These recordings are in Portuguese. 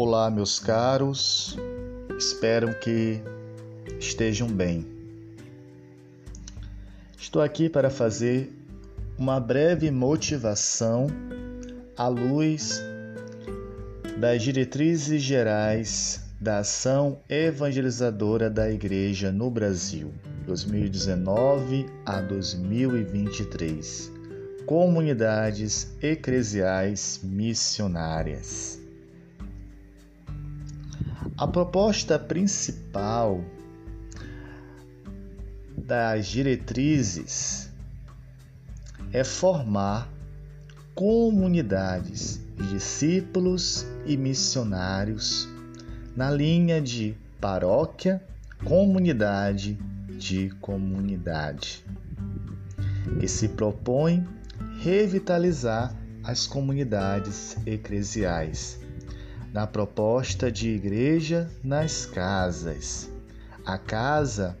Olá, meus caros, espero que estejam bem. Estou aqui para fazer uma breve motivação à luz das diretrizes gerais da ação evangelizadora da Igreja no Brasil, 2019 a 2023. Comunidades eclesiais missionárias. A proposta principal das diretrizes é formar comunidades de discípulos e missionários na linha de paróquia, comunidade de comunidade, que se propõe revitalizar as comunidades eclesiais na proposta de igreja nas casas. A casa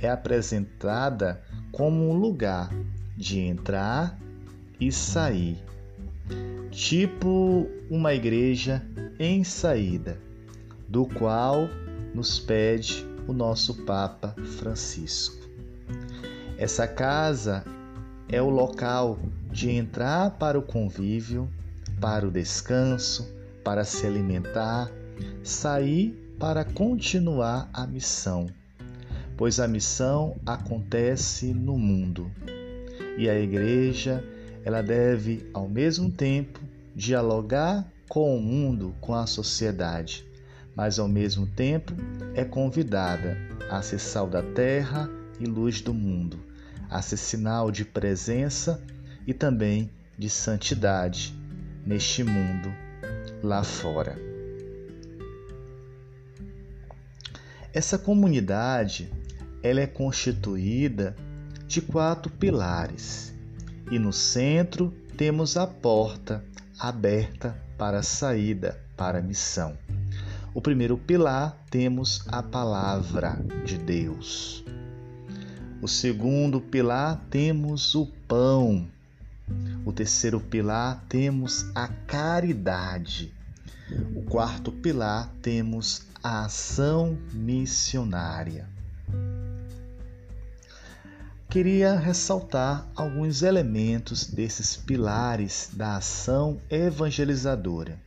é apresentada como um lugar de entrar e sair, tipo uma igreja em saída, do qual nos pede o nosso Papa Francisco. Essa casa é o local de entrar para o convívio, para o descanso, para se alimentar, sair para continuar a missão, pois a missão acontece no mundo. E a igreja, ela deve ao mesmo tempo dialogar com o mundo, com a sociedade, mas ao mesmo tempo é convidada a ser sal da terra e luz do mundo, a ser sinal de presença e também de santidade neste mundo lá fora. Essa comunidade ela é constituída de quatro pilares e no centro temos a porta aberta para a saída para a missão. O primeiro pilar temos a palavra de Deus. O segundo pilar temos o pão o terceiro pilar temos a caridade. O quarto pilar temos a ação missionária. Queria ressaltar alguns elementos desses pilares da ação evangelizadora.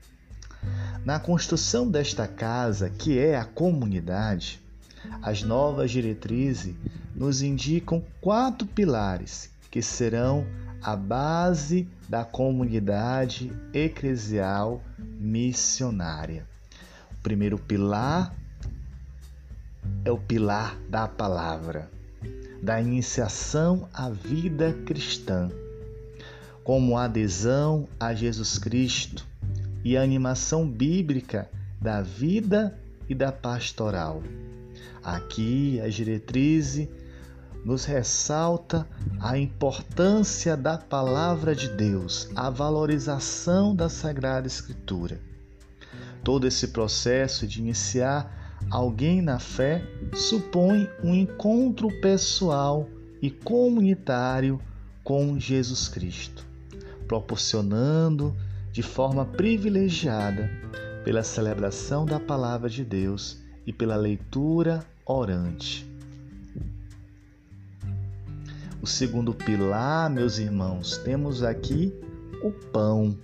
Na construção desta casa, que é a comunidade, as novas diretrizes nos indicam quatro pilares que serão a base da comunidade eclesial missionária. O primeiro pilar é o pilar da palavra, da iniciação à vida cristã, como adesão a Jesus Cristo e a animação bíblica da vida e da pastoral. Aqui as diretrizes nos ressalta a importância da palavra de Deus, a valorização da Sagrada Escritura. Todo esse processo de iniciar alguém na fé supõe um encontro pessoal e comunitário com Jesus Cristo, proporcionando de forma privilegiada pela celebração da palavra de Deus e pela leitura orante. O segundo pilar, meus irmãos, temos aqui o pão.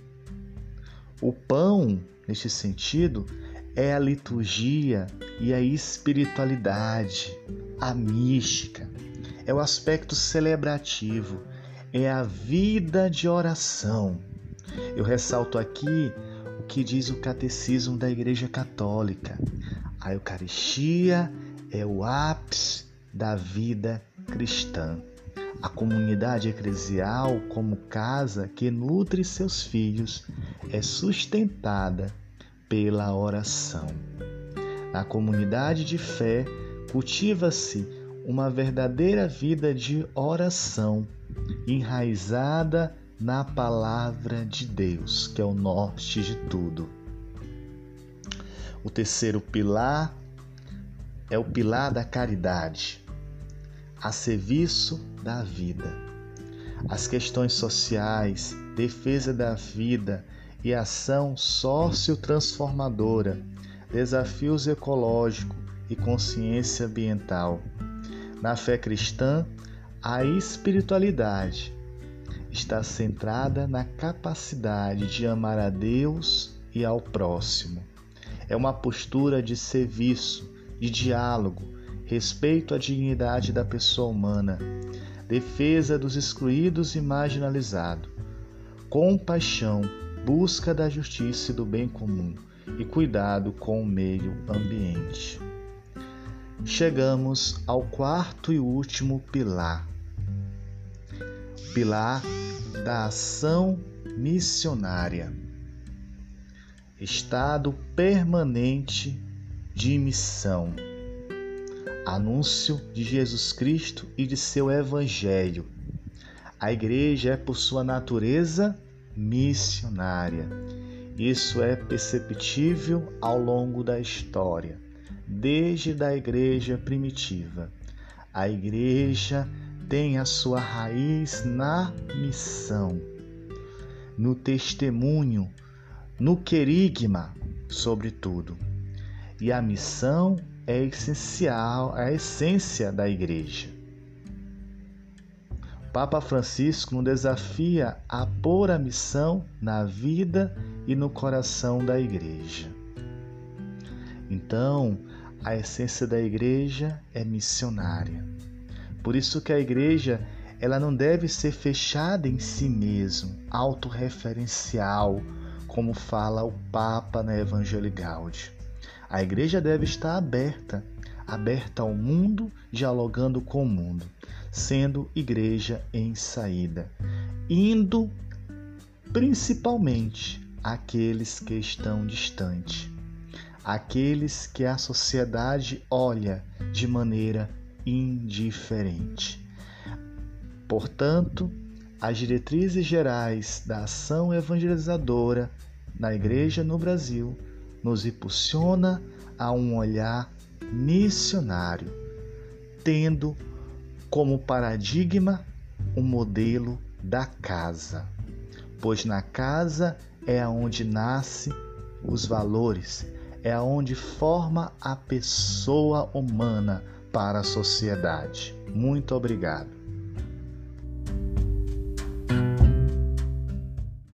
O pão, neste sentido, é a liturgia e a espiritualidade, a mística, é o aspecto celebrativo, é a vida de oração. Eu ressalto aqui o que diz o Catecismo da Igreja Católica. A Eucaristia é o ápice da vida cristã a comunidade eclesial, como casa que nutre seus filhos, é sustentada pela oração. Na comunidade de fé, cultiva-se uma verdadeira vida de oração, enraizada na palavra de Deus, que é o norte de tudo. O terceiro pilar é o pilar da caridade a serviço da vida. As questões sociais, defesa da vida e ação sociotransformadora, desafios ecológicos e consciência ambiental. Na fé cristã, a espiritualidade está centrada na capacidade de amar a Deus e ao próximo. É uma postura de serviço, de diálogo, respeito à dignidade da pessoa humana, defesa dos excluídos e marginalizados, compaixão, busca da justiça e do bem comum e cuidado com o meio ambiente. Chegamos ao quarto e último pilar, pilar da ação missionária. Estado permanente de missão. Anúncio de Jesus Cristo e de seu Evangelho. A igreja é, por sua natureza, missionária. Isso é perceptível ao longo da história, desde a igreja primitiva. A igreja tem a sua raiz na missão, no testemunho, no querigma, sobretudo. E a missão é essencial, é a essência da igreja. Papa Francisco nos desafia a pôr a missão na vida e no coração da igreja. Então, a essência da igreja é missionária. Por isso que a igreja ela não deve ser fechada em si mesmo, autorreferencial, como fala o Papa na Evangelii Gaudium. A igreja deve estar aberta, aberta ao mundo, dialogando com o mundo, sendo igreja em saída, indo principalmente àqueles que estão distantes, aqueles que a sociedade olha de maneira indiferente. Portanto, as diretrizes gerais da ação evangelizadora na igreja no Brasil nos impulsiona a um olhar missionário, tendo como paradigma o modelo da casa, pois na casa é aonde nasce os valores, é aonde forma a pessoa humana para a sociedade. Muito obrigado.